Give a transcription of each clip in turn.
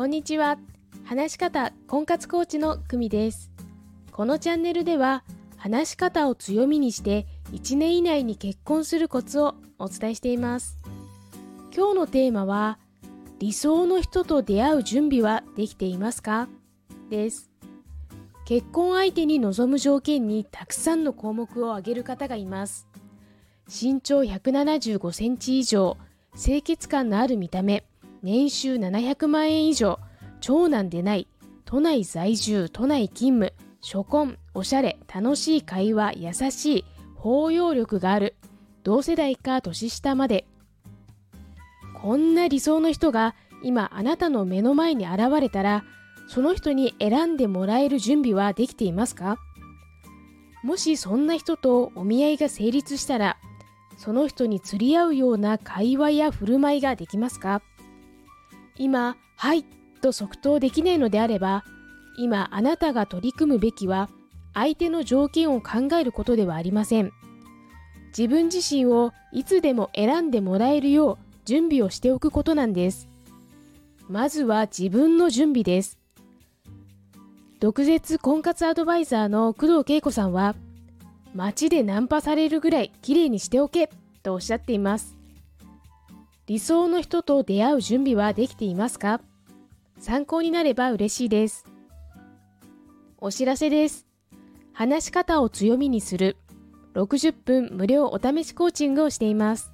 こんにちは。話し方婚活コーチの久美です。このチャンネルでは、話し方を強みにして1年以内に結婚するコツをお伝えしています。今日のテーマは、理想の人と出会う準備はできていますか？です。結婚相手に望む条件にたくさんの項目を挙げる方がいます。身長175センチ以上、清潔感のある見た目、年収700万円以上、長男でない、都内在住、都内勤務、初婚、おしゃれ、楽しい会話、優しい、包容力がある、同世代か年下まで。こんな理想の人が今あなたの目の前に現れたら、その人に選んでもらえる準備はできていますか？もしそんな人とお見合いが成立したら、その人に釣り合うような会話や振る舞いができますか？今、はいと即答できないのであれば、今あなたが取り組むべきは、相手の条件を考えることではありません。自分自身をいつでも選んでもらえるよう準備をしておくことなんです。まずは自分の準備です。毒舌婚活アドバイザーの工藤恵子さんは、街でナンパされるぐらい綺麗にしておけとおっしゃっています。理想の人と出会う準備はできていますか？参考になれば嬉しいです。お知らせです。話し方を強みにする60分無料お試しコーチングをしています。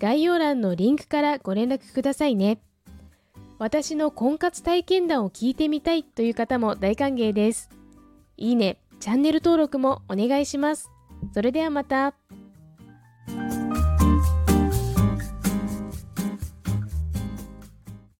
概要欄のリンクからご連絡くださいね。私の婚活体験談を聞いてみたいという方も大歓迎です。いいね、チャンネル登録もお願いします。それではまた。